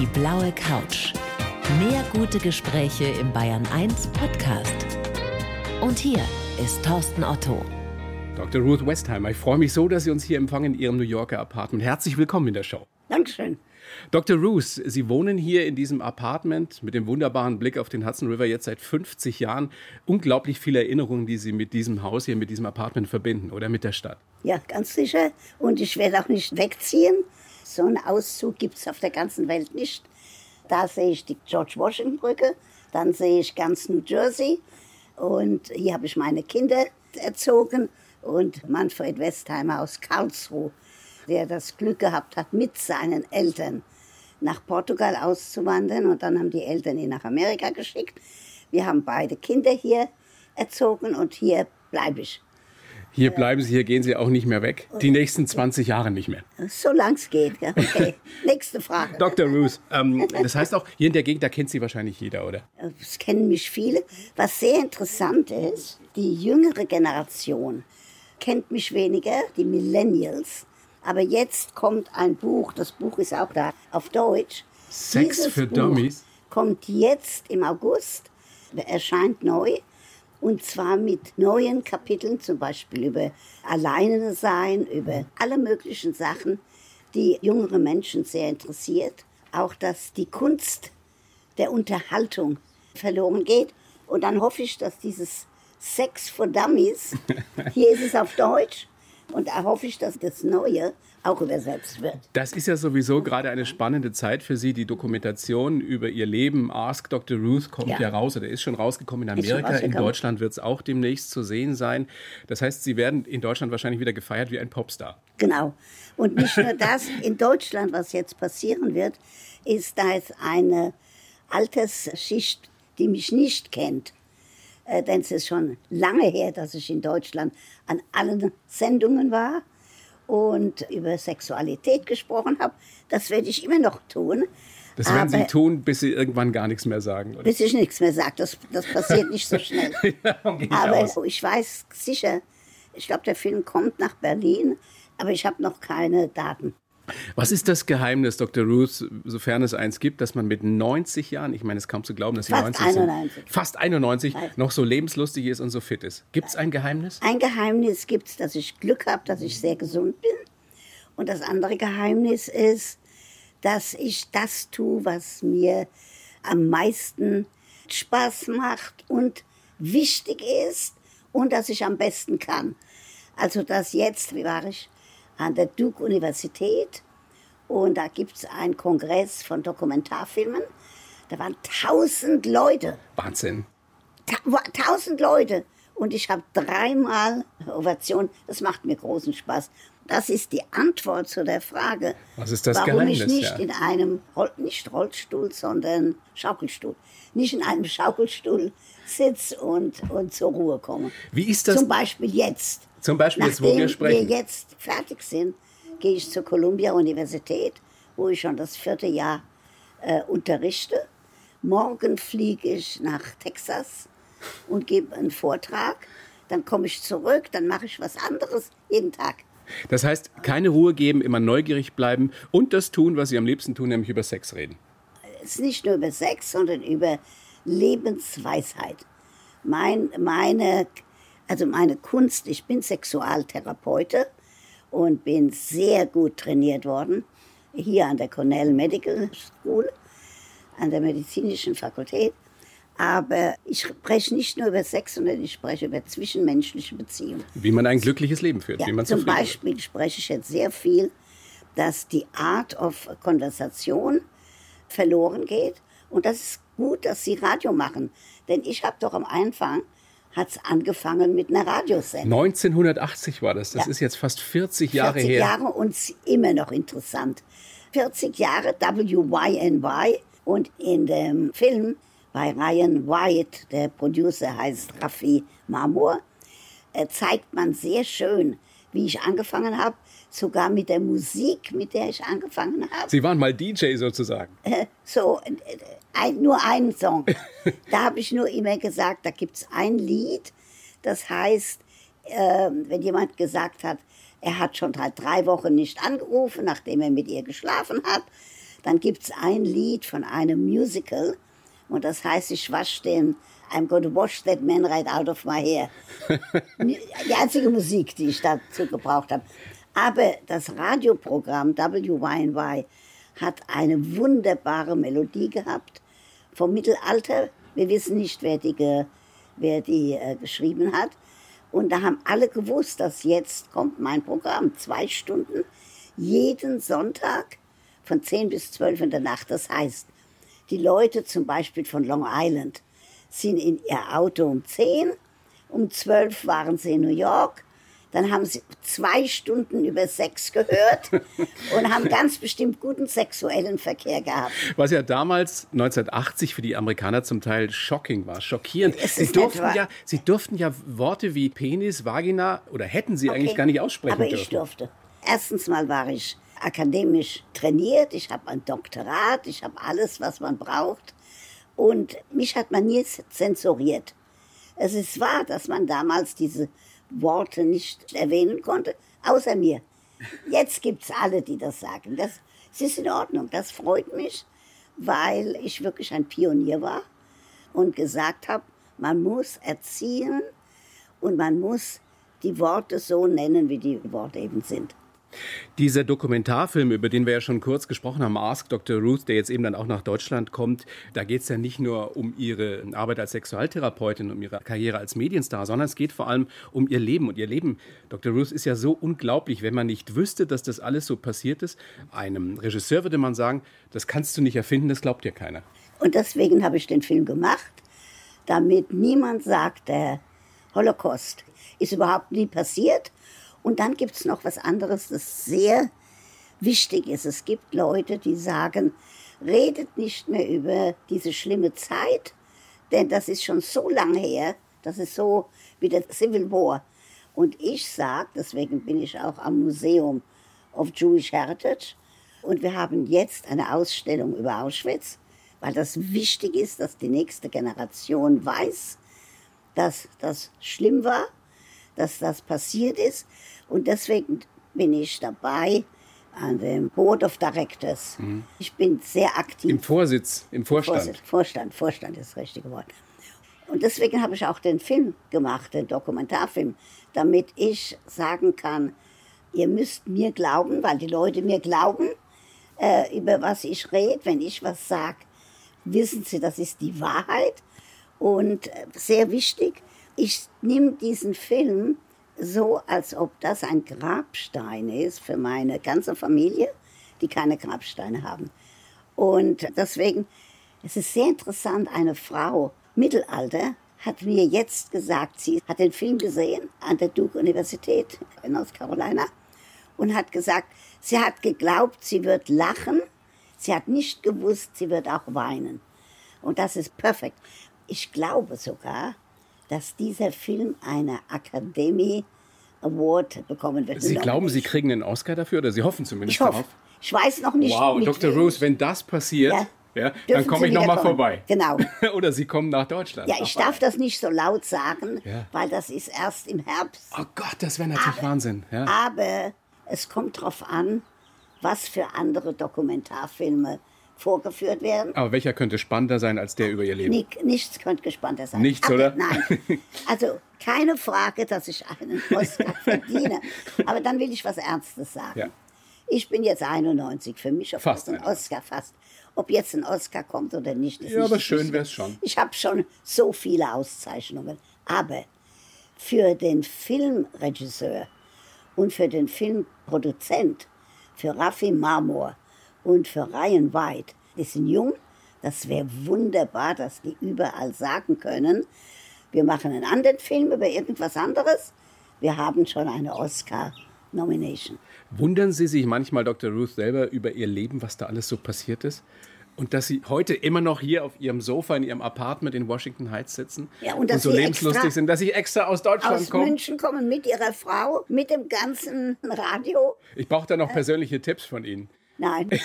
Die blaue Couch. Mehr gute Gespräche im Bayern 1 Podcast. Und hier ist Thorsten Otto. Dr. Ruth Westheimer, ich freue mich so, dass Sie uns hier empfangen in Ihrem New Yorker Apartment. Herzlich willkommen in der Show. Dankeschön. Dr. Ruth, Sie wohnen hier in diesem Apartment mit dem wunderbaren Blick auf den Hudson River jetzt seit 50 Jahren. Unglaublich viele Erinnerungen, die Sie mit diesem Haus hier, mit diesem Apartment verbinden oder mit der Stadt. Ja, ganz sicher. Und ich werde auch nicht wegziehen. So einen Auszug gibt es auf der ganzen Welt nicht. Da sehe ich die George Washington Brücke, dann sehe ich ganz New Jersey und hier habe ich meine Kinder erzogen und Manfred Westheimer aus Karlsruhe, der das Glück gehabt hat, mit seinen Eltern nach Portugal auszuwandern und dann haben die Eltern ihn nach Amerika geschickt. Wir haben beide Kinder hier erzogen und hier bleibe ich. Hier bleiben Sie, hier gehen Sie auch nicht mehr weg. Die nächsten 20 Jahre nicht mehr. Solange es geht. Okay, nächste Frage. Dr. Ruth, ähm, das heißt auch, hier in der Gegend, da kennt Sie wahrscheinlich jeder, oder? Es kennen mich viele. Was sehr interessant ist, die jüngere Generation kennt mich weniger, die Millennials. Aber jetzt kommt ein Buch, das Buch ist auch da auf Deutsch. Sex Dieses für Buch Dummies? Kommt jetzt im August, erscheint neu. Und zwar mit neuen Kapiteln, zum Beispiel über Alleine sein, über alle möglichen Sachen, die jüngere Menschen sehr interessiert. Auch, dass die Kunst der Unterhaltung verloren geht. Und dann hoffe ich, dass dieses Sex for Dummies, hier ist es auf Deutsch, und da hoffe ich, dass das Neue auch übersetzt wird. Das ist ja sowieso gerade eine spannende Zeit für Sie. Die Dokumentation über Ihr Leben, Ask Dr. Ruth, kommt ja, Ja. raus oder ist schon rausgekommen in Amerika. In. Deutschland wird es auch demnächst zu sehen sein. Das heißt, Sie werden in Deutschland wahrscheinlich wieder gefeiert wie ein Popstar. Genau. Und nicht nur das, in Deutschland, was jetzt passieren wird, ist, da ist eine Altersschicht, die mich nicht kennt. Äh, denn es ist schon lange her, dass ich in Deutschland an allen Sendungen war und über Sexualität gesprochen habe. Das werde ich immer noch tun. Das werden Sie Aber tun, bis Sie irgendwann gar nichts mehr sagen. Oder? bis ich nichts mehr sage. Das, das passiert nicht so schnell. Ich Aber aus. ich weiß sicher, ich glaube, der Film kommt nach Berlin, aber ich habe noch keine Daten. Was ist das Geheimnis, Dr. Ruth, sofern es eins gibt, dass man mit 90 Jahren, ich meine, es ist kaum zu glauben, dass Sie Fast 90 sind, 91. fast 91, Nein. noch so lebenslustig ist und so fit ist. Gibt es ein Geheimnis? Ein Geheimnis gibt es, dass ich Glück habe, dass ich sehr gesund bin. Und das andere Geheimnis ist, dass ich das tue, was mir am meisten Spaß macht und wichtig ist und dass ich am besten kann. Also das jetzt, wie war ich, an der Duke-Universität und da gibt es einen Kongress von Dokumentarfilmen. Da waren tausend Leute. Wahnsinn. Ta tausend Leute und ich habe dreimal Ovation. Das macht mir großen Spaß. Das ist die Antwort zu der Frage, Was ist das warum ich Geheimnis, nicht ja? in einem nicht Rollstuhl, sondern Schaukelstuhl, nicht in einem Schaukelstuhl sitze und, und zur Ruhe komme. Wie ist das- Zum Beispiel jetzt. Zum Beispiel jetzt, wo wir sprechen. wir jetzt fertig sind, gehe ich zur Columbia Universität, wo ich schon das vierte Jahr äh, unterrichte. Morgen fliege ich nach Texas und gebe einen Vortrag. Dann komme ich zurück, dann mache ich was anderes jeden Tag. Das heißt, keine Ruhe geben, immer neugierig bleiben und das tun, was Sie am liebsten tun, nämlich über Sex reden. Es ist nicht nur über Sex, sondern über Lebensweisheit. Mein, meine, also meine Kunst, ich bin Sexualtherapeute und bin sehr gut trainiert worden, hier an der Cornell Medical School, an der medizinischen Fakultät. Aber ich spreche nicht nur über Sex, sondern ich spreche über zwischenmenschliche Beziehungen. Wie man ein glückliches Leben führt, Ja, wie man zum Beispiel spreche ich jetzt sehr viel, dass die Art of Konversation verloren geht. Und das ist gut, dass Sie Radio machen. Denn ich habe doch am Anfang, hat es angefangen mit einer Radiosendung. 1980 war das. Das Ja. ist jetzt fast 40 Jahre 40 her. Jahre und immer noch interessant. 40 Jahre WYNY und in dem Film bei Ryan White, der Producer heißt Raffi Marmor, äh, zeigt man sehr schön, wie ich angefangen habe, sogar mit der Musik, mit der ich angefangen habe. Sie waren mal DJ sozusagen. Äh, so äh, ein, nur einen Song. da habe ich nur immer gesagt, da gibt es ein Lied, das heißt, äh, wenn jemand gesagt hat, er hat schon seit drei Wochen nicht angerufen, nachdem er mit ihr geschlafen hat, dann gibt es ein Lied von einem Musical und das heißt, ich wasche den I'm going to wash that man right out of my hair. die einzige Musik, die ich dazu gebraucht habe. Aber das Radioprogramm WYNY hat eine wunderbare Melodie gehabt vom Mittelalter. Wir wissen nicht, wer die, wer die äh, geschrieben hat. Und da haben alle gewusst, dass jetzt kommt mein Programm. Zwei Stunden jeden Sonntag von 10 bis 12 in der Nacht. Das heißt, die Leute zum Beispiel von Long Island sind in ihr Auto um 10, um 12 waren sie in New York, dann haben sie zwei Stunden über Sex gehört und haben ganz bestimmt guten sexuellen Verkehr gehabt. Was ja damals 1980 für die Amerikaner zum Teil shocking war, schockierend. Sie durften, ja, sie durften ja Worte wie Penis, Vagina oder hätten sie okay. eigentlich gar nicht aussprechen Aber dürfen. ich durfte. Erstens mal war ich akademisch trainiert, ich habe ein Doktorat, ich habe alles, was man braucht. Und mich hat man nie zensuriert. Es ist wahr, dass man damals diese Worte nicht erwähnen konnte, außer mir. Jetzt gibt es alle, die das sagen. Das, das ist in Ordnung, das freut mich, weil ich wirklich ein Pionier war und gesagt habe, man muss erziehen und man muss die Worte so nennen, wie die Worte eben sind. Dieser Dokumentarfilm, über den wir ja schon kurz gesprochen haben, Ask Dr. Ruth, der jetzt eben dann auch nach Deutschland kommt, da geht es ja nicht nur um ihre Arbeit als Sexualtherapeutin, um ihre Karriere als Medienstar, sondern es geht vor allem um ihr Leben. Und ihr Leben, Dr. Ruth, ist ja so unglaublich, wenn man nicht wüsste, dass das alles so passiert ist. Einem Regisseur würde man sagen, das kannst du nicht erfinden, das glaubt dir keiner. Und deswegen habe ich den Film gemacht, damit niemand sagt, der Holocaust ist überhaupt nie passiert und dann gibt es noch was anderes, das sehr wichtig ist. Es gibt Leute, die sagen, redet nicht mehr über diese schlimme Zeit, denn das ist schon so lange her, das ist so wie der Civil War. Und ich sage, deswegen bin ich auch am Museum of Jewish Heritage, und wir haben jetzt eine Ausstellung über Auschwitz, weil das wichtig ist, dass die nächste Generation weiß, dass das schlimm war, dass das passiert ist und deswegen bin ich dabei an dem Board of Directors. Mhm. Ich bin sehr aktiv. Im Vorsitz, im Vorstand. Vorsitz, Vorstand, Vorstand ist das richtige Wort. Und deswegen habe ich auch den Film gemacht, den Dokumentarfilm, damit ich sagen kann, ihr müsst mir glauben, weil die Leute mir glauben, äh, über was ich rede. Wenn ich was sage, wissen sie, das ist die Wahrheit. Und äh, sehr wichtig, ich nehme diesen Film so, als ob das ein Grabstein ist für meine ganze Familie, die keine Grabsteine haben. Und deswegen, es ist sehr interessant, eine Frau, Mittelalter, hat mir jetzt gesagt, sie hat den Film gesehen an der Duke Universität in North Carolina und hat gesagt, sie hat geglaubt, sie wird lachen, sie hat nicht gewusst, sie wird auch weinen. Und das ist perfekt. Ich glaube sogar, dass dieser Film eine Academy Award bekommen wird. Sie glauben, Sie kriegen einen Oscar dafür oder Sie hoffen zumindest ich hoffe. darauf? Ich weiß noch nicht. Wow, Dr. Ruth, wenn das passiert, ja. Ja, dann komme ich nochmal vorbei. Genau. Oder Sie kommen nach Deutschland. Ja, ich darf das nicht so laut sagen, ja. weil das ist erst im Herbst. Oh Gott, das wäre natürlich aber, Wahnsinn. Ja. Aber es kommt darauf an, was für andere Dokumentarfilme vorgeführt werden. Aber welcher könnte spannender sein als der über Ihr Leben? Nichts könnte gespannter sein. Nichts, Aber, oder? Nein. Also keine Frage, dass ich einen Oscar verdiene. Aber dann will ich was Ernstes sagen. Ja. Ich bin jetzt 91, für mich fast ein Oscar, fast. Ob jetzt ein Oscar kommt oder nicht, ist Ja, nicht aber schön wäre es schon. Ich habe schon so viele Auszeichnungen. Aber für den Filmregisseur und für den Filmproduzent, für Raffi Marmor, und für Ryan White, die sind jung, das wäre wunderbar, dass die überall sagen können, wir machen einen anderen Film über irgendwas anderes, wir haben schon eine Oscar-Nomination. Wundern Sie sich manchmal, Dr. Ruth, selber über Ihr Leben, was da alles so passiert ist? Und dass Sie heute immer noch hier auf Ihrem Sofa in Ihrem Apartment in Washington Heights sitzen ja, und, und so lebenslustig sind, dass Sie extra aus Deutschland aus kommen. Aus München kommen mit Ihrer Frau, mit dem ganzen Radio. Ich brauche da noch persönliche Tipps von Ihnen. Nein.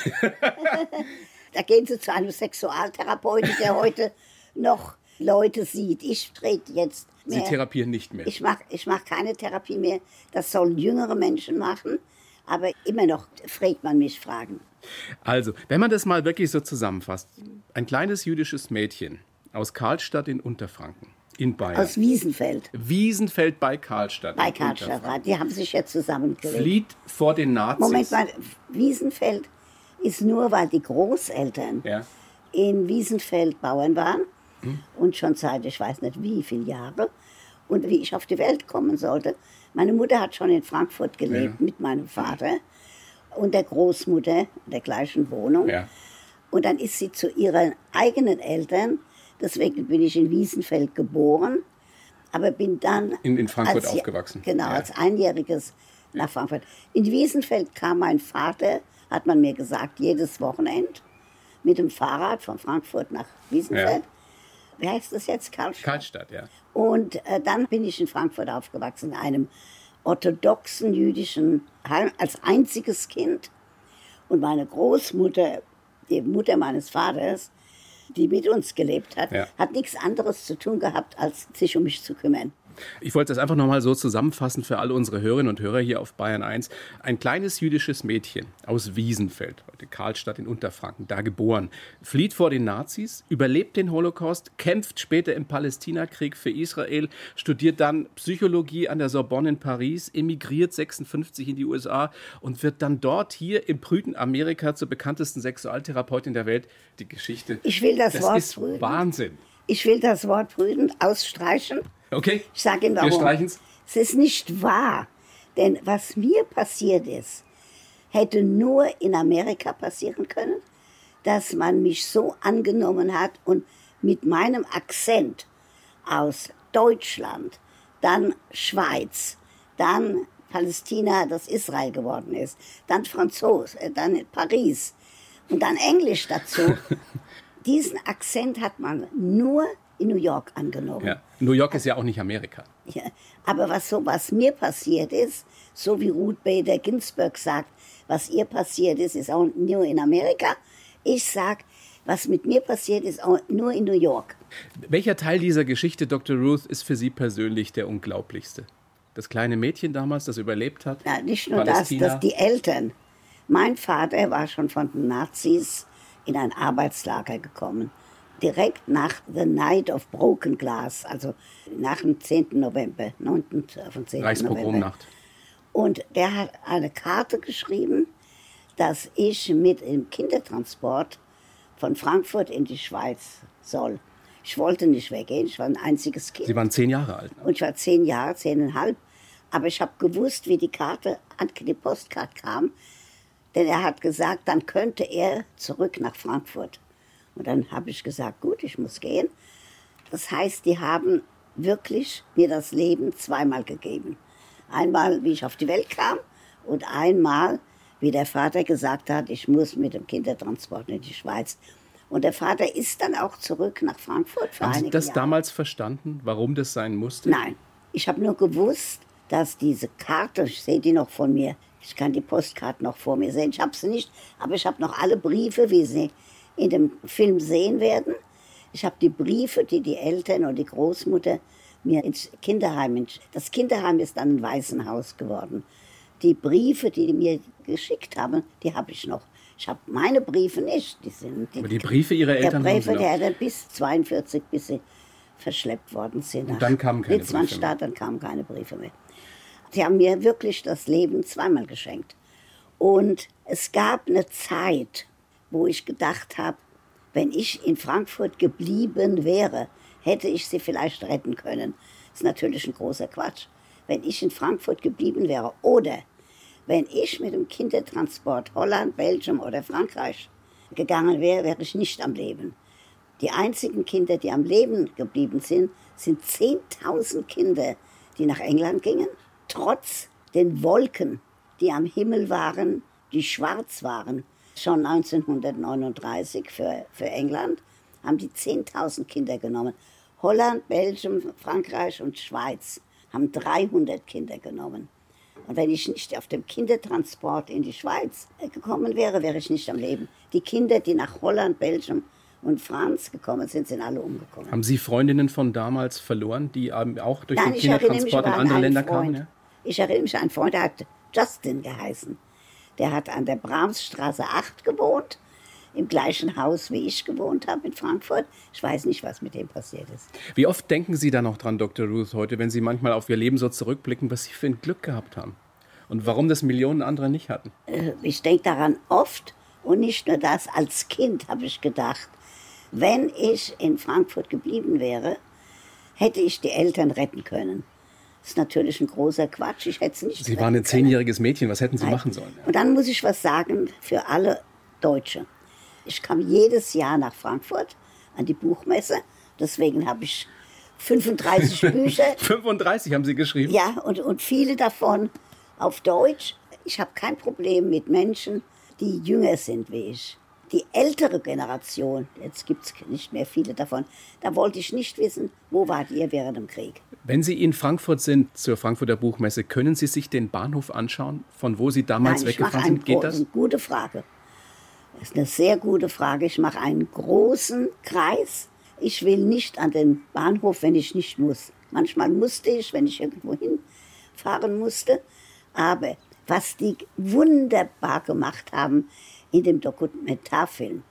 da gehen Sie zu einem Sexualtherapeuten, der heute noch Leute sieht. Ich trete jetzt mehr. Sie therapieren nicht mehr. Ich mache ich mach keine Therapie mehr. Das sollen jüngere Menschen machen. Aber immer noch fragt man mich Fragen. Also, wenn man das mal wirklich so zusammenfasst, ein kleines jüdisches Mädchen aus Karlstadt in Unterfranken. In Bayern. Aus Wiesenfeld. Wiesenfeld bei Karlstadt. Bei Karlstadt. Die haben sich ja zusammengelegt. Flieht vor den Nazis. Moment mal, Wiesenfeld ist nur, weil die Großeltern ja. in Wiesenfeld Bauern waren hm. und schon seit ich weiß nicht wie viele Jahre und wie ich auf die Welt kommen sollte. Meine Mutter hat schon in Frankfurt gelebt ja. mit meinem Vater und der Großmutter in der gleichen Wohnung. Ja. Und dann ist sie zu ihren eigenen Eltern Deswegen bin ich in Wiesenfeld geboren, aber bin dann. In, in Frankfurt als, aufgewachsen. Genau, ja. als Einjähriges nach Frankfurt. In Wiesenfeld kam mein Vater, hat man mir gesagt, jedes Wochenende mit dem Fahrrad von Frankfurt nach Wiesenfeld. Ja. Wie heißt das jetzt? Karlstadt. Karlstadt, ja. Und äh, dann bin ich in Frankfurt aufgewachsen, in einem orthodoxen jüdischen Heim, als einziges Kind. Und meine Großmutter, die Mutter meines Vaters, die mit uns gelebt hat, ja. hat nichts anderes zu tun gehabt, als sich um mich zu kümmern. Ich wollte das einfach nochmal so zusammenfassen für alle unsere Hörerinnen und Hörer hier auf Bayern 1. Ein kleines jüdisches Mädchen aus Wiesenfeld, heute Karlstadt in Unterfranken, da geboren, flieht vor den Nazis, überlebt den Holocaust, kämpft später im Palästinakrieg für Israel, studiert dann Psychologie an der Sorbonne in Paris, emigriert 56 in die USA und wird dann dort hier im prüden Amerika zur bekanntesten Sexualtherapeutin der Welt. Die Geschichte. Ich will das, das Wort ist prüden. Wahnsinn. Ich will das Wort prüden ausstreichen. Okay. Ich sage Ihnen warum. Wir streichen's. Es ist nicht wahr. Denn was mir passiert ist, hätte nur in Amerika passieren können, dass man mich so angenommen hat und mit meinem Akzent aus Deutschland, dann Schweiz, dann Palästina, das Israel geworden ist, dann Franzos, äh, dann Paris und dann Englisch dazu. Diesen Akzent hat man nur in New York angenommen. Ja. New York ist ja auch nicht Amerika. Ja, aber was so was mir passiert ist, so wie Ruth Bader Ginsburg sagt, was ihr passiert ist, ist auch nur in Amerika. Ich sage, was mit mir passiert ist, auch nur in New York. Welcher Teil dieser Geschichte, Dr. Ruth, ist für Sie persönlich der unglaublichste? Das kleine Mädchen damals, das überlebt hat? Ja, nicht nur Palästina. das, dass die Eltern. Mein Vater war schon von den Nazis in ein Arbeitslager gekommen direkt nach The Night of Broken Glass, also nach dem 10. November, 9. vom 10. Reichspogromnacht. Und der hat eine Karte geschrieben, dass ich mit dem Kindertransport von Frankfurt in die Schweiz soll. Ich wollte nicht weggehen, ich war ein einziges Kind. Sie waren zehn Jahre alt. Ne? Und ich war zehn Jahre, zehneinhalb. Aber ich habe gewusst, wie die Karte, die Postkarte kam. Denn er hat gesagt, dann könnte er zurück nach Frankfurt. Und dann habe ich gesagt, gut, ich muss gehen. Das heißt, die haben wirklich mir das Leben zweimal gegeben. Einmal, wie ich auf die Welt kam und einmal, wie der Vater gesagt hat, ich muss mit dem Kindertransport in die Schweiz. Und der Vater ist dann auch zurück nach Frankfurt für Haben Sie das Jahre. damals verstanden, warum das sein musste? Nein, ich habe nur gewusst, dass diese Karte, ich sehe die noch von mir, ich kann die Postkarte noch vor mir sehen, ich habe sie nicht, aber ich habe noch alle Briefe, wie sie in dem Film sehen werden. Ich habe die Briefe, die die Eltern und die Großmutter mir ins Kinderheim, das Kinderheim ist dann ein Waisenhaus geworden. Die Briefe, die die mir geschickt haben, die habe ich noch. Ich habe meine Briefe nicht. Die sind die, Aber die Briefe Ihrer Eltern der Briefe, der Eltern bis 42, bis sie verschleppt worden sind. Und dann kamen keine Briefe mehr. dann kamen keine Briefe mehr. Sie haben mir wirklich das Leben zweimal geschenkt. Und es gab eine Zeit, wo ich gedacht habe, wenn ich in Frankfurt geblieben wäre, hätte ich sie vielleicht retten können. Das ist natürlich ein großer Quatsch. Wenn ich in Frankfurt geblieben wäre oder wenn ich mit dem Kindertransport Holland, Belgien oder Frankreich gegangen wäre, wäre ich nicht am Leben. Die einzigen Kinder, die am Leben geblieben sind, sind 10.000 Kinder, die nach England gingen, trotz den Wolken, die am Himmel waren, die schwarz waren schon 1939 für, für England, haben die 10.000 Kinder genommen. Holland, Belgien, Frankreich und Schweiz haben 300 Kinder genommen. Und wenn ich nicht auf dem Kindertransport in die Schweiz gekommen wäre, wäre ich nicht am Leben. Die Kinder, die nach Holland, Belgien und Franz gekommen sind, sind alle umgekommen. Haben Sie Freundinnen von damals verloren, die auch durch Nein, den Kindertransport in andere Länder kamen? Ja? Ich erinnere mich an einen Freund, der hat Justin geheißen. Der hat an der Brahmsstraße 8 gewohnt, im gleichen Haus, wie ich gewohnt habe in Frankfurt. Ich weiß nicht, was mit dem passiert ist. Wie oft denken Sie da noch dran, Dr. Ruth, heute, wenn Sie manchmal auf Ihr Leben so zurückblicken, was Sie für ein Glück gehabt haben? Und warum das Millionen andere nicht hatten? Äh, ich denke daran oft und nicht nur das. Als Kind habe ich gedacht, wenn ich in Frankfurt geblieben wäre, hätte ich die Eltern retten können. Das ist natürlich ein großer Quatsch. Ich hätte es nicht Sie waren ein zehnjähriges Mädchen. Was hätten Sie Nein. machen sollen? Und dann muss ich was sagen für alle Deutsche. Ich kam jedes Jahr nach Frankfurt an die Buchmesse. Deswegen habe ich 35 Bücher. 35 haben Sie geschrieben. Ja, und, und viele davon auf Deutsch. Ich habe kein Problem mit Menschen, die jünger sind wie ich. Die ältere Generation, jetzt gibt es nicht mehr viele davon, da wollte ich nicht wissen, wo wart ihr während dem Krieg. Wenn Sie in Frankfurt sind, zur Frankfurter Buchmesse, können Sie sich den Bahnhof anschauen, von wo Sie damals Nein, weggefahren sind? Geht das? gute Frage. Das ist eine sehr gute Frage. Ich mache einen großen Kreis. Ich will nicht an den Bahnhof, wenn ich nicht muss. Manchmal musste ich, wenn ich irgendwo hinfahren musste. Aber was die wunderbar gemacht haben in dem Dokumentarfilm,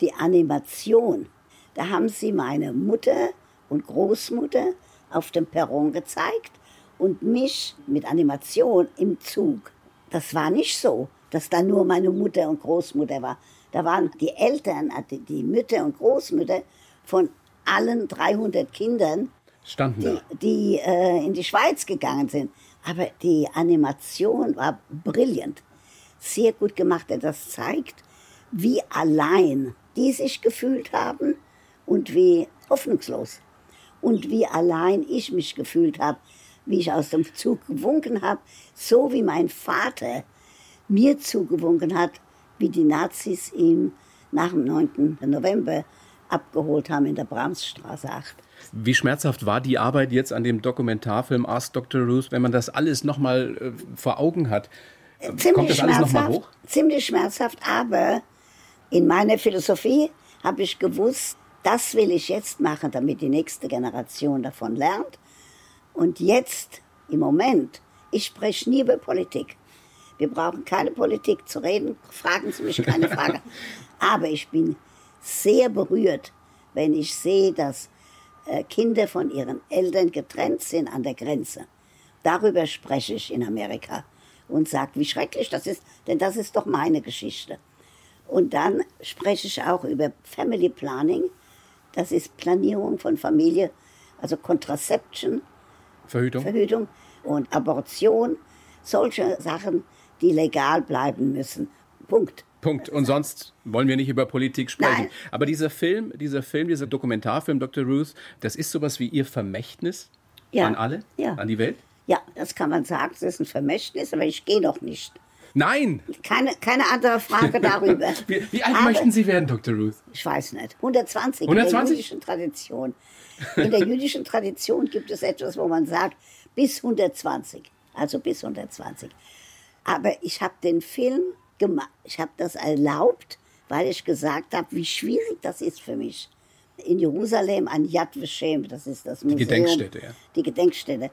die Animation, da haben sie meine Mutter und Großmutter auf dem Perron gezeigt und mich mit Animation im Zug. Das war nicht so, dass da nur meine Mutter und Großmutter war. Da waren die Eltern, also die Mütter und Großmütter von allen 300 Kindern, Standen die, da. die äh, in die Schweiz gegangen sind. Aber die Animation war brillant. Sehr gut gemacht. denn Das zeigt, wie allein die sich gefühlt haben und wie hoffnungslos. Und wie allein ich mich gefühlt habe, wie ich aus dem Zug gewunken habe, so wie mein Vater mir zugewunken hat, wie die Nazis ihn nach dem 9. November abgeholt haben in der Brahmsstraße 8. Wie schmerzhaft war die Arbeit jetzt an dem Dokumentarfilm Ask Dr. Ruth, wenn man das alles nochmal äh, vor Augen hat? Kommt ziemlich das alles nochmal schmerzhaft, hoch? ziemlich schmerzhaft, aber in meiner Philosophie habe ich gewusst, das will ich jetzt machen, damit die nächste Generation davon lernt. Und jetzt, im Moment, ich spreche nie über Politik. Wir brauchen keine Politik zu reden, fragen Sie mich keine Frage. Aber ich bin sehr berührt, wenn ich sehe, dass äh, Kinder von ihren Eltern getrennt sind an der Grenze. Darüber spreche ich in Amerika und sage, wie schrecklich das ist, denn das ist doch meine Geschichte. Und dann spreche ich auch über Family Planning. Das ist Planierung von Familie, also Contraception, Verhütung? Verhütung und Abortion, solche Sachen, die legal bleiben müssen. Punkt. Punkt. Und sonst wollen wir nicht über Politik sprechen. Nein. Aber dieser Film, dieser Film, dieser Dokumentarfilm Dr. Ruth, das ist sowas wie Ihr Vermächtnis Ja. an alle, Ja. an die Welt? Ja, das kann man sagen, das ist ein Vermächtnis, aber ich gehe noch nicht. Nein! Keine, keine andere Frage darüber. Wie, wie alt Aber- möchten Sie werden, Dr. Ruth? Ich weiß nicht. 120, in 120? der jüdischen Tradition. In der jüdischen Tradition gibt es etwas, wo man sagt, bis 120. Also bis 120. Aber ich habe den Film gemacht, ich habe das erlaubt, weil ich gesagt habe, wie schwierig das ist für mich. In Jerusalem an Yad Vashem, das ist das Museum. Gedenkstätte, ja. Die Gedenkstätte.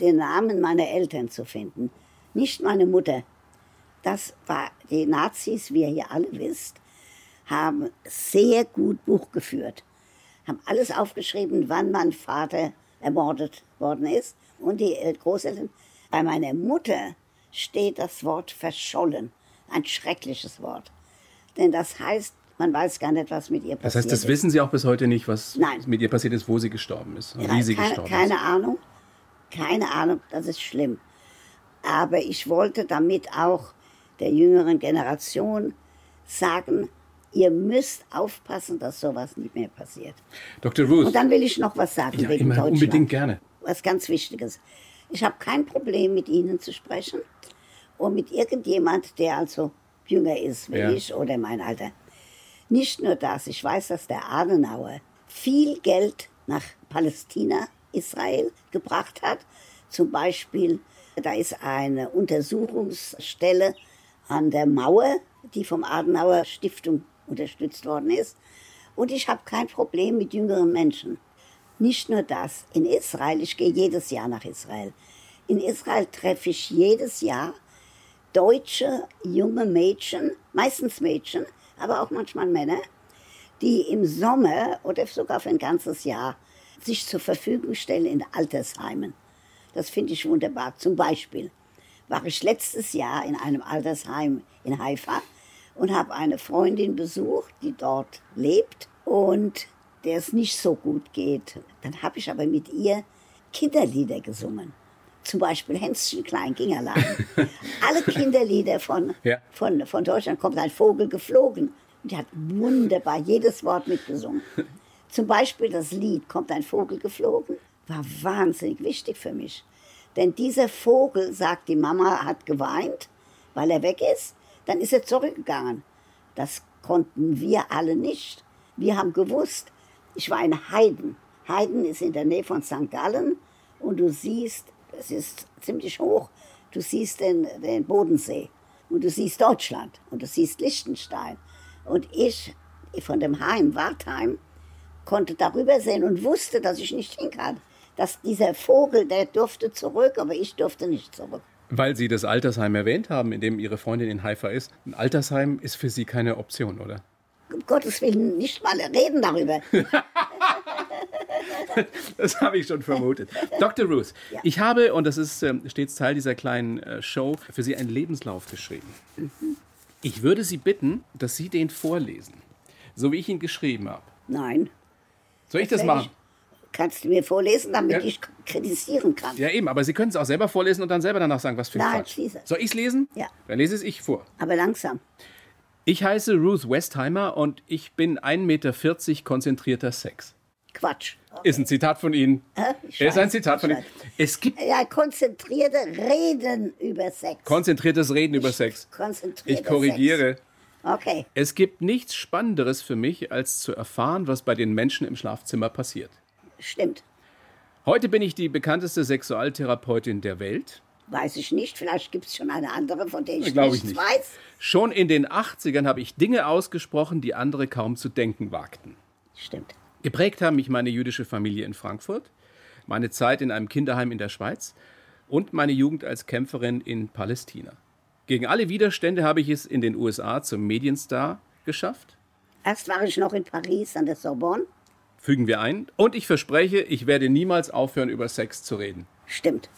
Den Namen meiner Eltern zu finden. Nicht meine Mutter. Das war, die Nazis, wie ihr hier alle wisst, haben sehr gut Buch geführt. Haben alles aufgeschrieben, wann mein Vater ermordet worden ist. Und die äh, Großeltern. Bei meiner Mutter steht das Wort verschollen. Ein schreckliches Wort. Denn das heißt, man weiß gar nicht, was mit ihr passiert Das heißt, das ist. wissen Sie auch bis heute nicht, was Nein. mit ihr passiert ist, wo sie gestorben ist, wie sie keine, gestorben keine ist. Ahnung. Keine Ahnung, das ist schlimm. Aber ich wollte damit auch der jüngeren Generation sagen, ihr müsst aufpassen, dass sowas nicht mehr passiert. Dr. Ruth, Und dann will ich noch was sagen ja, wegen immer Deutschland. unbedingt gerne. Was ganz Wichtiges. Ich habe kein Problem, mit Ihnen zu sprechen und mit irgendjemand, der also jünger ist wie Ja. ich oder mein Alter. Nicht nur das, ich weiß, dass der Adenauer viel Geld nach Palästina, Israel gebracht hat. Zum Beispiel, da ist eine Untersuchungsstelle an der Mauer, die vom Adenauer Stiftung unterstützt worden ist. Und ich habe kein Problem mit jüngeren Menschen. Nicht nur das, in Israel, ich gehe jedes Jahr nach Israel. In Israel treffe ich jedes Jahr deutsche junge Mädchen, meistens Mädchen, aber auch manchmal Männer, die im Sommer oder sogar für ein ganzes Jahr sich zur Verfügung stellen in Altersheimen. Das finde ich wunderbar. Zum Beispiel war ich letztes Jahr in einem Altersheim in Haifa und habe eine Freundin besucht, die dort lebt und der es nicht so gut geht. Dann habe ich aber mit ihr Kinderlieder gesungen. Zum Beispiel Hänschen Klein Gingerlein. Alle Kinderlieder von, Ja. von, von Deutschland kommt ein Vogel geflogen. Und die hat wunderbar jedes Wort mitgesungen. Zum Beispiel das Lied Kommt ein Vogel geflogen war wahnsinnig wichtig für mich. Denn dieser Vogel, sagt die Mama, hat geweint, weil er weg ist. Dann ist er zurückgegangen. Das konnten wir alle nicht. Wir haben gewusst, ich war in Heiden. Heiden ist in der Nähe von St. Gallen und du siehst, es ist ziemlich hoch, du siehst den, den Bodensee und du siehst Deutschland und du siehst Liechtenstein. Und ich von dem Heim, Wartheim, konnte darüber sehen und wusste, dass ich nicht hin kann. Dass dieser Vogel, der durfte zurück, aber ich durfte nicht zurück. Weil Sie das Altersheim erwähnt haben, in dem Ihre Freundin in Haifa ist. Ein Altersheim ist für Sie keine Option, oder? Um Gottes Willen nicht mal reden darüber. Das habe ich schon vermutet. Dr. Ruth, Ja. ich habe, und das ist ähm, stets Teil dieser kleinen äh, Show, für Sie einen Lebenslauf geschrieben. Ich würde Sie bitten, dass Sie den vorlesen, so wie ich ihn geschrieben habe. Nein. Soll ich das machen? Kannst du mir vorlesen, damit Ja. ich kritisieren kann? Ja, eben, aber Sie können es auch selber vorlesen und dann selber danach sagen, was für ein Nein, Quatsch. lese. Soll ich es lesen? Ja. Dann lese es ich vor. Aber langsam. Ich heiße Ruth Westheimer und ich bin 1,40 Meter konzentrierter Sex. Quatsch. Ist ein Zitat von Ihnen. Äh, ich ist ein Zitat von ich Ihnen. Es gibt Ja, konzentrierte Reden über Sex. konzentriertes Reden über Sex. Ich korrigiere. Sex. Okay. Es gibt nichts Spannenderes für mich, als zu erfahren, was bei den Menschen im Schlafzimmer passiert. Stimmt. Heute bin ich die bekannteste Sexualtherapeutin der Welt. Weiß ich nicht. Vielleicht gibt es schon eine andere, von der ich Glaube ich nichts nicht. weiß. Schon in den 80ern habe ich Dinge ausgesprochen, die andere kaum zu denken wagten. Stimmt. Geprägt haben mich meine jüdische Familie in Frankfurt, meine Zeit in einem Kinderheim in der Schweiz und meine Jugend als Kämpferin in Palästina. Gegen alle Widerstände habe ich es in den USA zum Medienstar geschafft. Erst war ich noch in Paris an der Sorbonne. Fügen wir ein. Und ich verspreche, ich werde niemals aufhören, über Sex zu reden. Stimmt.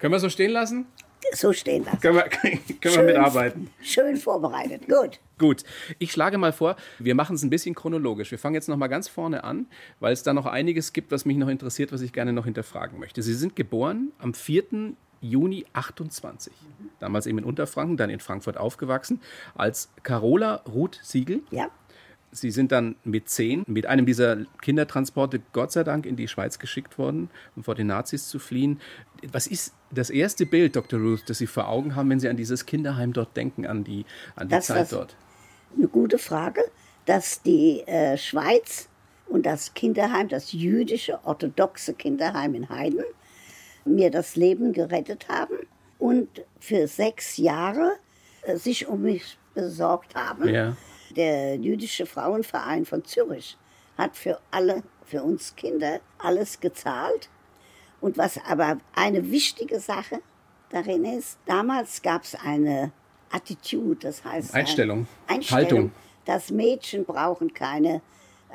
Können wir so stehen lassen? So stehen lassen. Können wir, können wir mitarbeiten? Schön vorbereitet. Gut. Gut, ich schlage mal vor, wir machen es ein bisschen chronologisch. Wir fangen jetzt noch mal ganz vorne an, weil es da noch einiges gibt, was mich noch interessiert, was ich gerne noch hinterfragen möchte. Sie sind geboren am 4. Juni 28, damals eben in Unterfranken, dann in Frankfurt aufgewachsen, als Carola Ruth Siegel. Ja. Sie sind dann mit zehn mit einem dieser Kindertransporte Gott sei Dank in die Schweiz geschickt worden, um vor den Nazis zu fliehen. Was ist das erste Bild, Dr. Ruth, das Sie vor Augen haben, wenn Sie an dieses Kinderheim dort denken, an die, an die Das, Zeit was- dort? Eine gute Frage, dass die äh, Schweiz und das Kinderheim, das jüdische orthodoxe Kinderheim in Heiden, mir das Leben gerettet haben und für sechs Jahre äh, sich um mich besorgt haben. Ja. Der jüdische Frauenverein von Zürich hat für alle, für uns Kinder, alles gezahlt. Und was aber eine wichtige Sache darin ist, damals gab es eine Attitude, das heißt Einstellung, ein- Einstellung, Haltung. dass Mädchen brauchen keine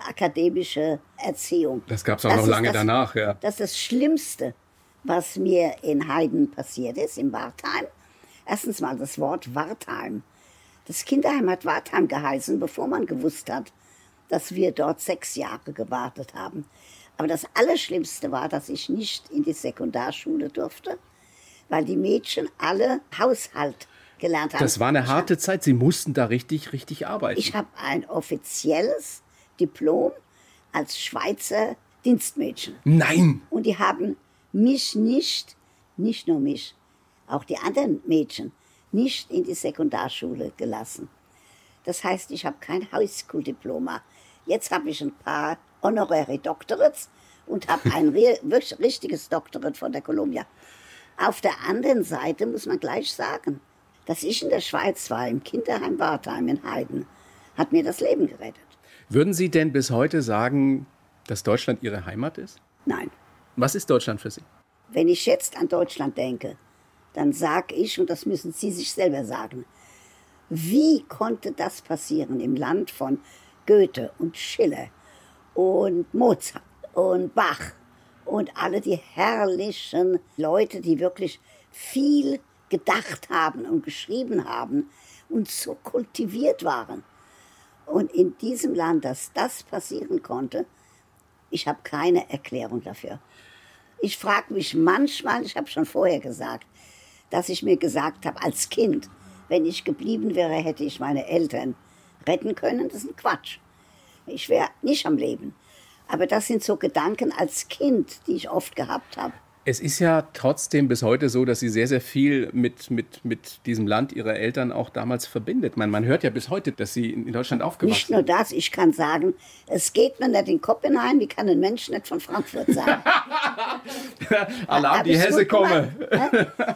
akademische Erziehung. Das gab's auch noch ist lange das, danach, ja. Das ist das Schlimmste, was mir in Heiden passiert ist, in Wartheim. Erstens mal das Wort Wartheim. Das Kinderheim hat Wartheim geheißen, bevor man gewusst hat, dass wir dort sechs Jahre gewartet haben. Aber das Allerschlimmste war, dass ich nicht in die Sekundarschule durfte, weil die Mädchen alle Haushalt gelernt haben. Das war eine harte Zeit. Sie mussten da richtig, richtig arbeiten. Ich habe ein offizielles Diplom als Schweizer Dienstmädchen. Nein! Und die haben mich nicht, nicht nur mich, auch die anderen Mädchen, nicht in die Sekundarschule gelassen. Das heißt, ich habe kein Highschool-Diploma. Jetzt habe ich ein paar Honorary Doctorates und habe ein richtiges Doktorat von der Columbia. Auf der anderen Seite muss man gleich sagen, dass ich in der Schweiz war, im Kinderheim Wartheim in Heiden, hat mir das Leben gerettet. Würden Sie denn bis heute sagen, dass Deutschland Ihre Heimat ist? Nein. Was ist Deutschland für Sie? Wenn ich jetzt an Deutschland denke, dann sage ich, und das müssen Sie sich selber sagen, wie konnte das passieren im Land von Goethe und Schiller und Mozart und Bach und alle die herrlichen Leute, die wirklich viel gedacht haben und geschrieben haben und so kultiviert waren. Und in diesem Land, dass das passieren konnte, ich habe keine Erklärung dafür. Ich frage mich manchmal, ich habe schon vorher gesagt, dass ich mir gesagt habe, als Kind, wenn ich geblieben wäre, hätte ich meine Eltern retten können. Das ist ein Quatsch. Ich wäre nicht am Leben. Aber das sind so Gedanken als Kind, die ich oft gehabt habe. Es ist ja trotzdem bis heute so, dass Sie sehr, sehr viel mit, mit, mit diesem Land Ihrer Eltern auch damals verbindet. Man, man hört ja bis heute, dass Sie in Deutschland aufgewachsen sind. Nicht nur das, ich kann sagen, es geht mir nicht in Kopenhagen, wie kann ein Mensch nicht von Frankfurt sagen? Alarm, die Hesse komme.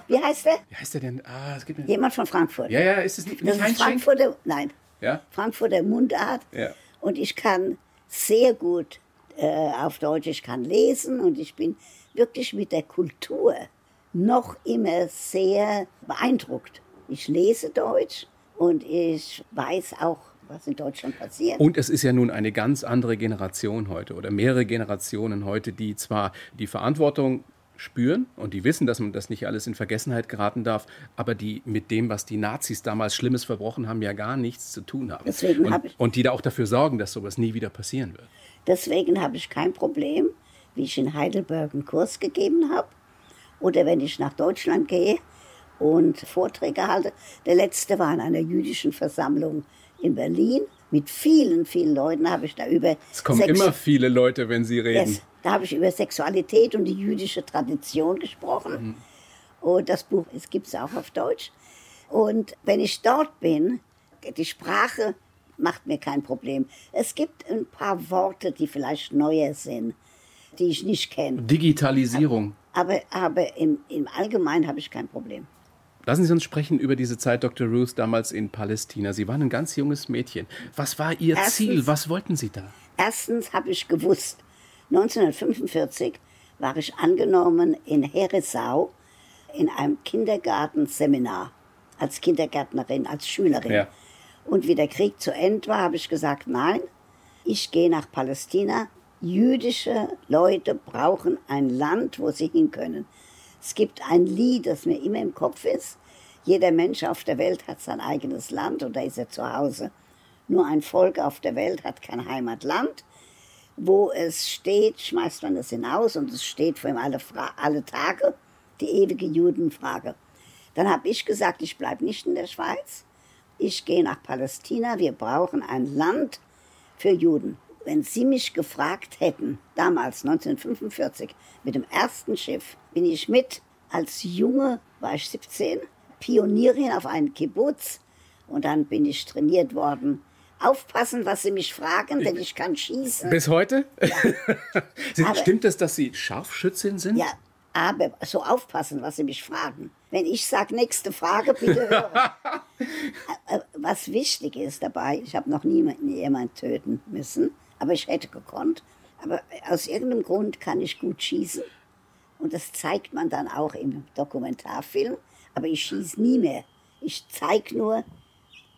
Wie heißt der? Wie heißt der denn? Ah, es gibt Jemand von Frankfurt. Ja, ja, ist es nicht, nicht das ist Frankfurter, nein, ja? Frankfurter Mundart. Ja. Und ich kann sehr gut äh, auf Deutsch, ich kann lesen und ich bin wirklich mit der Kultur noch immer sehr beeindruckt. Ich lese Deutsch und ich weiß auch, was in Deutschland passiert. Und es ist ja nun eine ganz andere Generation heute oder mehrere Generationen heute, die zwar die Verantwortung spüren und die wissen, dass man das nicht alles in Vergessenheit geraten darf, aber die mit dem, was die Nazis damals Schlimmes verbrochen haben, ja gar nichts zu tun haben. Deswegen und, ich, und die da auch dafür sorgen, dass sowas nie wieder passieren wird. Deswegen habe ich kein Problem, wie ich in Heidelberg einen Kurs gegeben habe oder wenn ich nach Deutschland gehe und Vorträge halte. Der letzte war in einer jüdischen Versammlung in Berlin. Mit vielen, vielen Leuten habe ich da über. Es kommen Sex immer viele Leute, wenn Sie reden. Yes, da habe ich über Sexualität und die jüdische Tradition gesprochen. Mhm. Und das Buch gibt es auch auf Deutsch. Und wenn ich dort bin, die Sprache macht mir kein Problem. Es gibt ein paar Worte, die vielleicht neuer sind, die ich nicht kenne. Digitalisierung. Aber, aber im, im Allgemeinen habe ich kein Problem. Lassen Sie uns sprechen über diese Zeit, Dr. Ruth, damals in Palästina. Sie waren ein ganz junges Mädchen. Was war Ihr erstens, Ziel? Was wollten Sie da? Erstens habe ich gewusst, 1945 war ich angenommen in Heresau in einem Kindergartenseminar als Kindergärtnerin, als Schülerin. Ja. Und wie der Krieg zu Ende war, habe ich gesagt, nein, ich gehe nach Palästina. Jüdische Leute brauchen ein Land, wo sie hin können. Es gibt ein Lied, das mir immer im Kopf ist. Jeder Mensch auf der Welt hat sein eigenes Land und da ist er zu Hause. Nur ein Volk auf der Welt hat kein Heimatland. Wo es steht, schmeißt man es hinaus und es steht vor ihm alle, alle Tage, die ewige Judenfrage. Dann habe ich gesagt, ich bleibe nicht in der Schweiz, ich gehe nach Palästina, wir brauchen ein Land für Juden. Wenn Sie mich gefragt hätten, damals 1945, mit dem ersten Schiff, bin ich mit, als Junge war ich 17, Pionierin auf einen Kibbutz und dann bin ich trainiert worden. Aufpassen, was Sie mich fragen, denn ich kann schießen. Bis heute? Ja. Stimmt es, dass Sie Scharfschützin sind? Ja, aber so aufpassen, was Sie mich fragen. Wenn ich sage, nächste Frage, bitte hören. Was wichtig ist dabei, ich habe noch nie jemanden töten müssen, aber ich hätte gekonnt. Aber aus irgendeinem Grund kann ich gut schießen. Und das zeigt man dann auch im Dokumentarfilm. Aber ich schieße nie mehr. Ich zeige nur,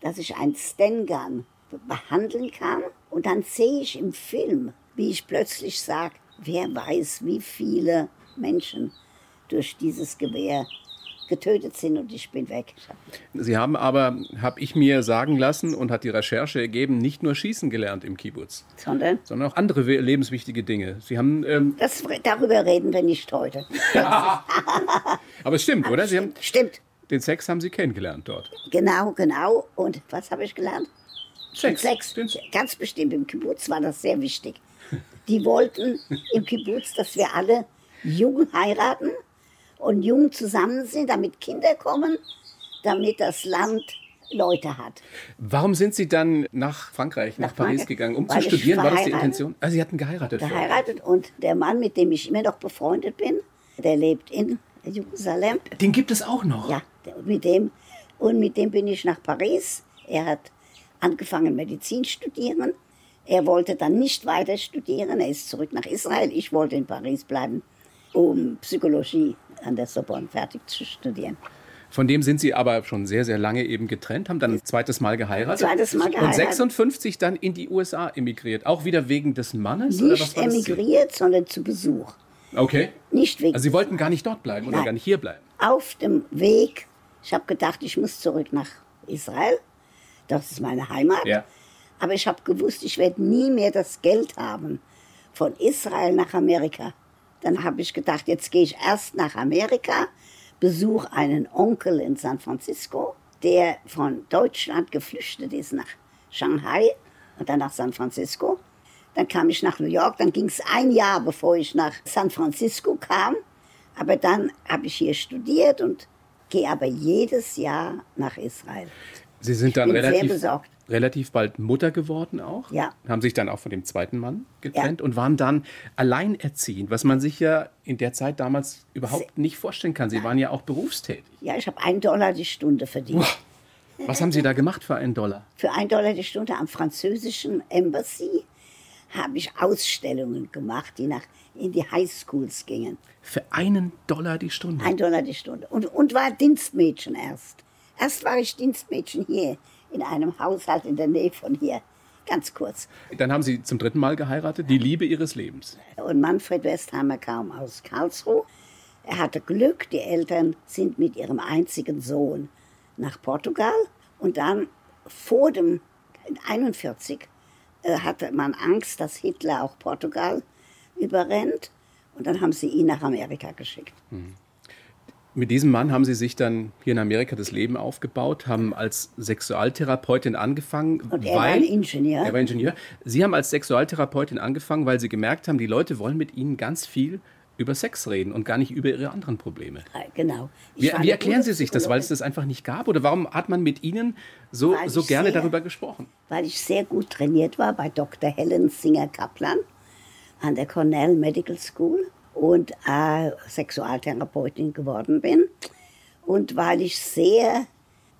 dass ich ein Stengun behandeln kann. Und dann sehe ich im Film, wie ich plötzlich sage, wer weiß, wie viele Menschen durch dieses Gewehr getötet sind und ich bin weg. Sie haben aber, habe ich mir sagen lassen und hat die Recherche ergeben, nicht nur Schießen gelernt im Kibbutz. Sondern? Sondern auch andere lebenswichtige Dinge. Sie haben... Ähm das, darüber reden wir nicht heute. aber es stimmt, oder? Sie haben, stimmt. Den Sex haben Sie kennengelernt dort. Genau, genau. Und was habe ich gelernt? Sex. Sex. Ganz bestimmt. Im Kibbutz war das sehr wichtig. Die wollten im Kibbutz, dass wir alle jung heiraten und jung zusammen sind, damit Kinder kommen, damit das Land Leute hat. Warum sind Sie dann nach Frankreich, nach, nach Paris Frankreich, gegangen, um zu studieren? War das die Intention? Also Sie hatten geheiratet. Geheiratet und der Mann, mit dem ich immer noch befreundet bin, der lebt in Jerusalem. Den gibt es auch noch? Ja, mit dem. Und mit dem bin ich nach Paris. Er hat angefangen Medizin studieren. Er wollte dann nicht weiter studieren. Er ist zurück nach Israel. Ich wollte in Paris bleiben um Psychologie an der Sorbonne fertig zu studieren. Von dem sind Sie aber schon sehr, sehr lange eben getrennt, haben dann ein zweites Mal geheiratet. Zweites Mal geheiratet. Und 56 dann in die USA emigriert. Auch wieder wegen des Mannes? Nicht oder emigriert, sondern zu Besuch. Okay. Nicht wegen. Also Sie wollten gar nicht dort bleiben oder Nein. gar nicht hier bleiben? Auf dem Weg, ich habe gedacht, ich muss zurück nach Israel. Das ist meine Heimat. Ja. Aber ich habe gewusst, ich werde nie mehr das Geld haben von Israel nach Amerika. Dann habe ich gedacht, jetzt gehe ich erst nach Amerika, besuche einen Onkel in San Francisco, der von Deutschland geflüchtet ist nach Shanghai und dann nach San Francisco. Dann kam ich nach New York, dann ging es ein Jahr, bevor ich nach San Francisco kam. Aber dann habe ich hier studiert und gehe aber jedes Jahr nach Israel. Sie sind dann relativ, relativ bald Mutter geworden auch. Ja. Haben sich dann auch von dem zweiten Mann getrennt und waren dann alleinerziehend, was man sich ja in der Zeit damals überhaupt nicht vorstellen kann. Sie waren ja auch berufstätig. Ja, ich habe einen Dollar die Stunde verdient. Was haben Sie da gemacht für einen Dollar? Für einen Dollar die Stunde am französischen Embassy habe ich Ausstellungen gemacht, die nach in die Highschools gingen. Für einen Dollar die Stunde. Ein Dollar die Stunde. Und, und war Dienstmädchen erst. Erst war ich Dienstmädchen hier in einem Haushalt in der Nähe von hier. Ganz kurz. Dann haben Sie zum dritten Mal geheiratet, die Liebe Ihres Lebens. Und Manfred Westheimer kam aus Karlsruhe. Er hatte Glück, die Eltern sind mit ihrem einzigen Sohn nach Portugal. Und dann vor dem 41 äh, hatte man Angst, dass Hitler auch Portugal überrennt. Und dann haben sie ihn nach Amerika geschickt. Mit diesem Mann haben Sie sich dann hier in Amerika das Leben aufgebaut, haben als Sexualtherapeutin angefangen. Und er war ein Ingenieur. Er war Ingenieur. Sie haben als Sexualtherapeutin angefangen, weil Sie gemerkt haben, die Leute wollen mit Ihnen ganz viel über Sex reden und gar nicht über ihre anderen Probleme. Genau. Wie, war wie erklären Sie sich das? Weil es das einfach nicht gab? Oder warum hat man mit Ihnen so, Weil so gerne sehr- darüber gesprochen? Weil ich sehr gut trainiert war bei Dr. Helen Singer Kaplan an der Cornell Medical School und äh, Sexualtherapeutin geworden bin. Und weil ich sehr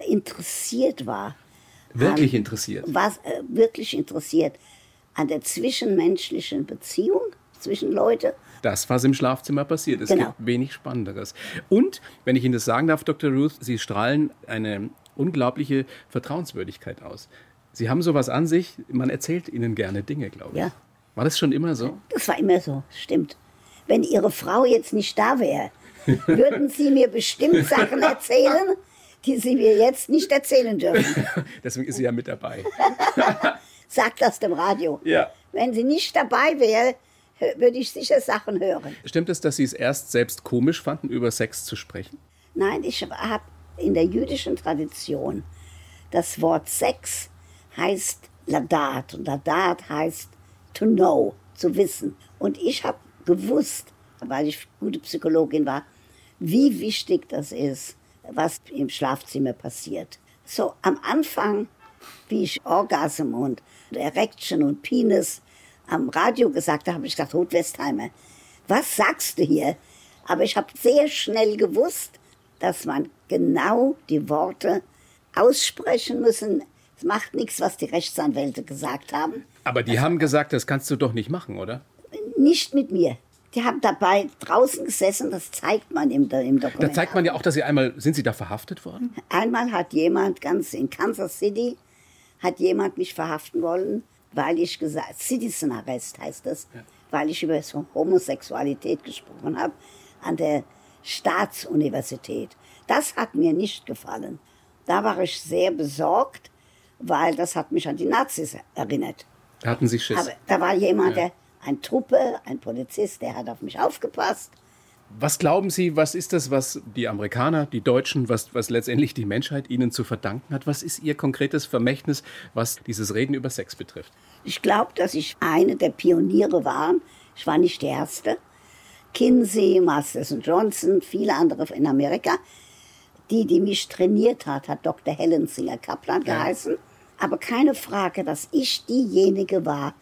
interessiert war, Wirklich interessiert. was äh, wirklich interessiert an der zwischenmenschlichen Beziehung zwischen Leute. Das, was im Schlafzimmer passiert. Es Genau. gibt wenig Spannenderes. Und, wenn ich Ihnen das sagen darf, Dr. Ruth, Sie strahlen eine unglaubliche Vertrauenswürdigkeit aus. Sie haben sowas an sich, man erzählt Ihnen gerne Dinge, glaube ich. Ja. War das schon immer so? Das war immer so, stimmt. Wenn Ihre Frau jetzt nicht da wäre, würden Sie mir bestimmt Sachen erzählen, die Sie mir jetzt nicht erzählen dürfen. Deswegen ist sie ja mit dabei. Sagt das dem Radio. Ja. Wenn sie nicht dabei wäre, würde ich sicher Sachen hören. Stimmt es, dass Sie es erst selbst komisch fanden, über Sex zu sprechen? Nein, ich habe in der jüdischen Tradition das Wort Sex heißt Ladat und Ladat heißt to know, zu wissen. Und ich habe gewusst, weil ich gute Psychologin war, wie wichtig das ist, was im Schlafzimmer passiert. So am Anfang, wie ich Orgasm und Erection und Penis am Radio gesagt habe, habe ich gesagt, Ruth Westheimer, was sagst du hier? Aber ich habe sehr schnell gewusst, dass man genau die Worte aussprechen müssen. Es macht nichts, was die Rechtsanwälte gesagt haben. Aber die haben gesagt, das kannst du doch nicht machen, oder? Nicht mit mir. Die haben dabei draußen gesessen, das zeigt man im, im Dokument. Da zeigt man ja auch, dass Sie einmal, sind Sie da verhaftet worden? Einmal hat jemand ganz in Kansas City, hat jemand mich verhaften wollen, weil ich gesagt, Citizen Arrest heißt das, weil ich über so Homosexualität gesprochen habe an der Staatsuniversität. Das hat mir nicht gefallen. Da war ich sehr besorgt, weil das hat mich an die Nazis erinnert. Da hatten Sie Schiss. Aber da war jemand, der, ein Truppe, ein Polizist, der hat auf mich aufgepasst. Was glauben Sie, was ist das, was die Amerikaner, die Deutschen, was, was letztendlich die Menschheit Ihnen zu verdanken hat? Was ist Ihr konkretes Vermächtnis, was dieses Reden über Sex betrifft? Ich glaube, dass ich eine der Pioniere war. Ich war nicht die erste. Kinsey, Masters Johnson, viele andere in Amerika. Die, die mich trainiert hat, hat Dr. Helen Singer Kaplan geheißen. Aber keine Frage, dass ich diejenige war,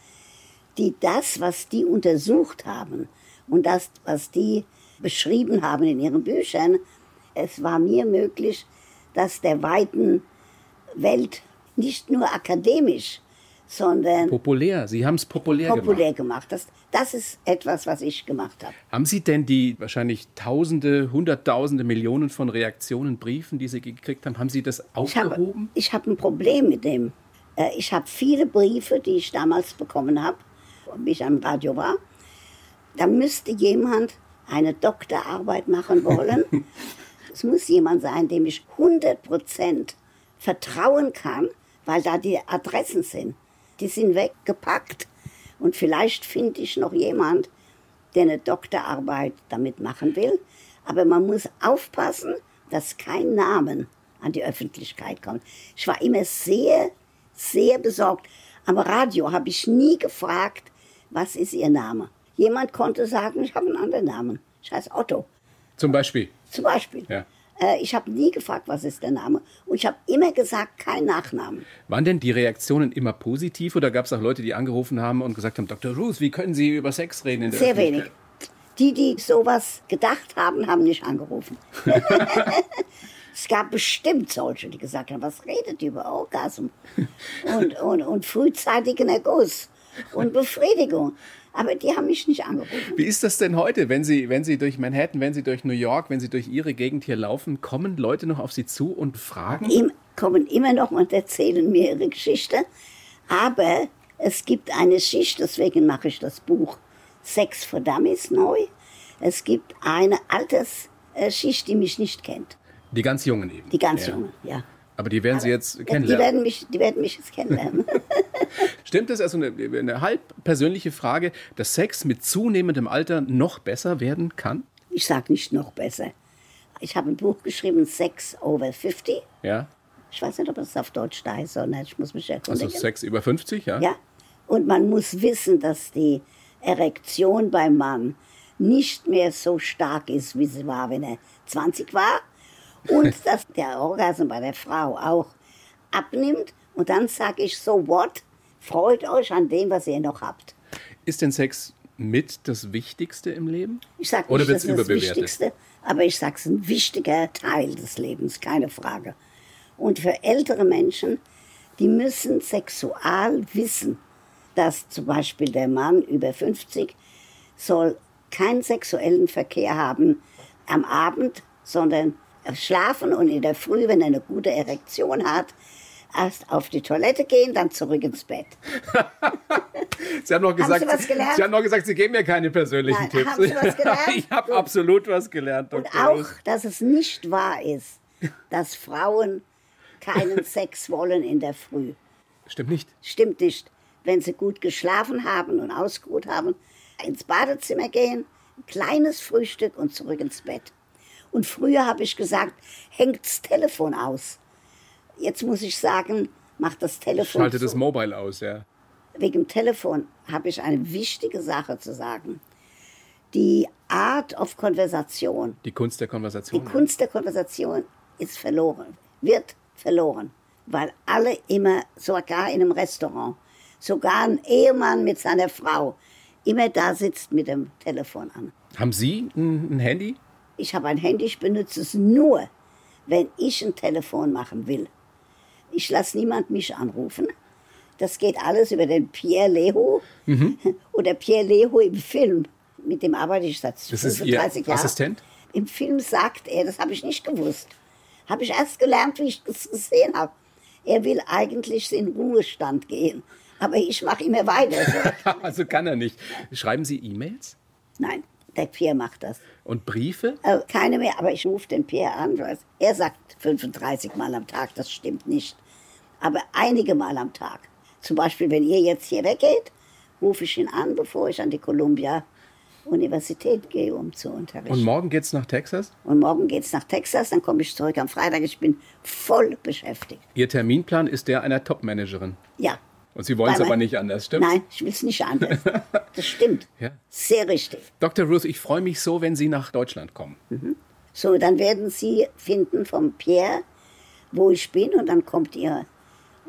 die das, was die untersucht haben und das, was die beschrieben haben in ihren Büchern, es war mir möglich, das der weiten Welt nicht nur akademisch, sondern Populär, Sie haben es populär, populär gemacht. gemacht. Das, das ist etwas, was ich gemacht habe. Haben Sie denn die wahrscheinlich Tausende, Hunderttausende, Millionen von Reaktionen, Briefen, die Sie gekriegt haben, haben Sie das aufgehoben? ich habe ein Problem mit dem. Äh, Ich habe viele Briefe, die ich damals bekommen habe, wie ich am Radio war. Da müsste jemand eine Doktorarbeit machen wollen. es muss jemand sein, dem ich 100% vertrauen kann, weil da die Adressen sind. Die sind weggepackt. Und vielleicht finde ich noch jemand, der eine Doktorarbeit damit machen will. Aber man muss aufpassen, dass kein Namen an die Öffentlichkeit kommt. Ich war immer sehr, sehr besorgt. Am Radio habe ich nie gefragt, was ist Ihr Name. Jemand konnte sagen, ich habe einen anderen Namen. Ich heiße Otto, Zum Beispiel. zum Beispiel. Ja. Äh, Ich habe nie gefragt, was ist der Name. Und ich habe immer gesagt, kein Nachnamen. Waren denn die Reaktionen immer positiv oder gab es auch Leute, die angerufen haben und gesagt haben, Dr. Ruth, wie können Sie über Sex reden in der Sehr wenig. Die, die sowas gedacht haben, haben nicht angerufen. es gab bestimmt solche, die gesagt haben, was redet ihr über Orgasm und, und, und frühzeitigen Erguss und Befriedigung. Aber die haben mich nicht angerufen. Wie ist das denn heute, wenn Sie, wenn Sie durch Manhattan, wenn Sie durch New York, wenn Sie durch Ihre Gegend hier laufen, kommen Leute noch auf Sie zu und fragen? Ihm kommen immer noch und erzählen mir ihre Geschichte. Aber es gibt eine Schicht, deswegen mache ich das Buch Sex for Dummies neu. Es gibt eine Altersschicht, die mich nicht kennt. Die ganz Jungen eben. Die ganz Ja. Jungen, ja. Aber die werden Sie jetzt Ja, Die kennenlernen. werden mich, die werden mich jetzt kennenlernen. Stimmt es, also eine, eine halb persönliche Frage, dass Sex mit zunehmendem Alter noch besser werden kann? Ich sage nicht noch besser. Ich habe ein Buch geschrieben, Sex over 50. Ja. Ich weiß nicht, ob es auf Deutsch da ist, sondern ich muss mich Also erkundigen. Sex über 50, ja? Ja. Und man muss wissen, dass die Erektion beim Mann nicht mehr so stark ist, wie sie war, wenn er 20 war. Und dass der Orgasm bei der Frau auch abnimmt. Und dann sage ich, so what? Freut euch an dem, was ihr noch habt. Ist denn Sex mit das Wichtigste im Leben? Ich sage Oder nicht, das ist das überbewertet? Wichtigste, aber ich sage es ein wichtiger Teil des Lebens, keine Frage. Und für ältere Menschen, die müssen sexual wissen, dass zum Beispiel der Mann über 50 soll keinen sexuellen Verkehr haben am Abend, sondern schlafen und in der Früh, wenn er eine gute Erektion hat, erst auf die Toilette gehen, dann zurück ins Bett. Sie haben noch gesagt, Sie was gelernt? Sie haben noch gesagt, Sie geben mir keine persönlichen Nein, Tipps. haben Sie was gelernt? ich habe absolut was gelernt, Und Dr. auch, Ruth. dass es nicht wahr ist, dass Frauen keinen Sex wollen in der Früh. Stimmt nicht. Stimmt nicht. Wenn sie gut geschlafen haben und ausgeruht haben, ins Badezimmer gehen, ein kleines Frühstück und zurück ins Bett. Und früher habe ich gesagt, hängt das Telefon aus. Jetzt muss ich sagen, macht das Telefon Schalte zu. das Mobile aus, ja. Wegen dem Telefon habe ich eine wichtige Sache zu sagen. Die Art of Konversation Die Kunst der Die Konversation. Kunst der Konversation ist verloren, wird verloren, weil alle immer, sogar in einem Restaurant, sogar ein Ehemann mit seiner Frau, immer da sitzt mit dem Telefon an. Haben Sie ein, ein Handy? Ich habe ein Handy, ich benutze es nur, wenn ich ein Telefon machen will. Ich lasse niemand mich anrufen. Das geht alles über den Pierre Leho oder Pierre Leho im Film. Mit dem arbeite ich seit Das ist Ihr 35 Jahren. Assistent? Im Film sagt er, das habe ich nicht gewusst. Habe ich erst gelernt, wie ich das gesehen habe. Er will eigentlich in Ruhestand gehen. Aber ich mache immer weiter. So. also kann er nicht. Schreiben Sie E-Mails Nein, der Pierre macht das. und Briefe? Äh, keine mehr, aber ich rufe den Pierre an. Er sagt 35 Mal am Tag, das stimmt nicht. Aber einige Mal am Tag. Zum Beispiel, wenn ihr jetzt hier weggeht, rufe ich ihn an, bevor ich an die Columbia Universität gehe, um zu unterrichten. Und morgen geht's nach Texas? Und morgen geht es nach Texas, dann komme ich zurück am Freitag. Ich bin voll beschäftigt. Ihr Terminplan ist der einer Top-Managerin. Ja. Und Sie wollen es aber nicht anders, stimmt? Nein, ich will es nicht anders. Das stimmt. Ja. Sehr richtig. Dr. Ruth, ich freue mich so, wenn Sie nach Deutschland kommen. So, dann werden Sie finden vom Pierre, wo ich bin, und dann kommt ihr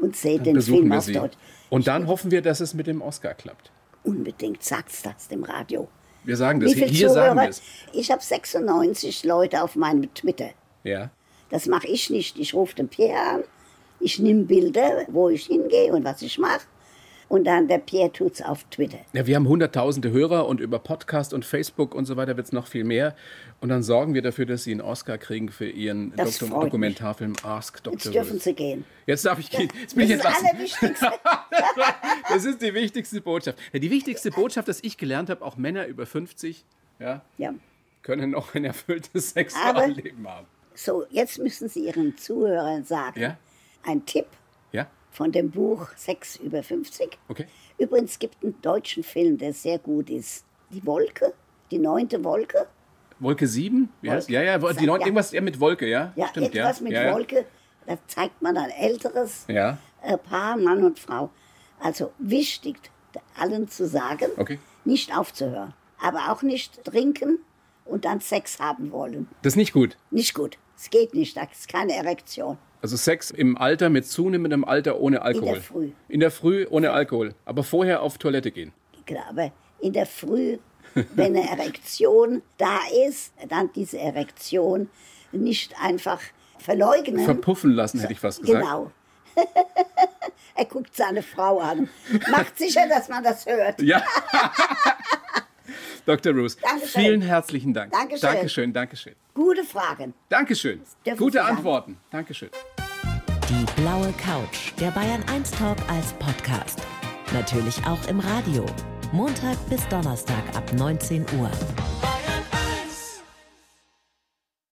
und seht den Besuchen Film auf. Deutsch. Und dann hoffen wir, dass es mit dem Oscar klappt. Unbedingt sagt's das dem Radio. Wir sagen das. Wie viele Hier sagen wir Zuhörer? es. Ich habe 96 Leute auf meinem Twitter. Ja. Das mache ich nicht. Ich rufe den Pierre an, ich nehme Bilder, wo ich hingehe und was ich mache. Und dann der Pierre tut's auf Twitter. Ja, wir haben hunderttausende Hörer und über Podcast und Facebook und so weiter wird es noch viel mehr. Und dann sorgen wir dafür, dass Sie einen Oscar kriegen für Ihren Doktor freut mich. Dokumentarfilm Ask Dr. Jetzt dürfen. Sie gehen. Jetzt darf ich gehen. Jetzt bin Das ich ist das. Allerwichtigste. Das ist die wichtigste Botschaft. Ja, die wichtigste Botschaft, dass ich gelernt habe, auch Männer über 50 ja, ja. können noch ein erfülltes Sexualleben haben. So, jetzt müssen Sie Ihren Zuhörern sagen, Ja? Ein Tipp Ja? von dem Buch Sex über 50. Okay. Übrigens gibt es einen deutschen Film, der sehr gut ist. Die Wolke, die neunte Wolke. Wolke 7? Wie heißt? Wolke. Ja, ja, die Ja. neun, irgendwas eher mit Wolke, ja? Ja, Stimmt, etwas ja. mit ja, ja. Wolke. Da zeigt man ein älteres Ja. äh, Paar, Mann und Frau. Also wichtig, allen zu sagen, Okay. nicht aufzuhören. Aber auch nicht trinken und dann Sex haben wollen. Das ist nicht gut. Nicht gut. Es geht nicht, da ist keine Erektion. Also Sex im Alter mit zunehmendem Alter ohne Alkohol. der Früh. In der Früh ohne Alkohol. Aber vorher auf Toilette gehen. Genau, aber in der Früh, wenn eine Erektion da ist, dann diese Erektion nicht einfach verleugnen. Verpuffen lassen, hätte ich fast gesagt. Genau. er guckt seine Frau an. Macht sicher, dass man das hört. Ja. Dr. Dankeschön. vielen herzlichen Dank. Dankeschön. Dankeschön, Dankeschön. Gute Fragen. Dankeschön. Gute Sie sagen. Antworten. Dankeschön. Die blaue Couch, der Bayern 1 Talk als Podcast. Natürlich auch im Radio. Montag bis Donnerstag ab 19 Uhr.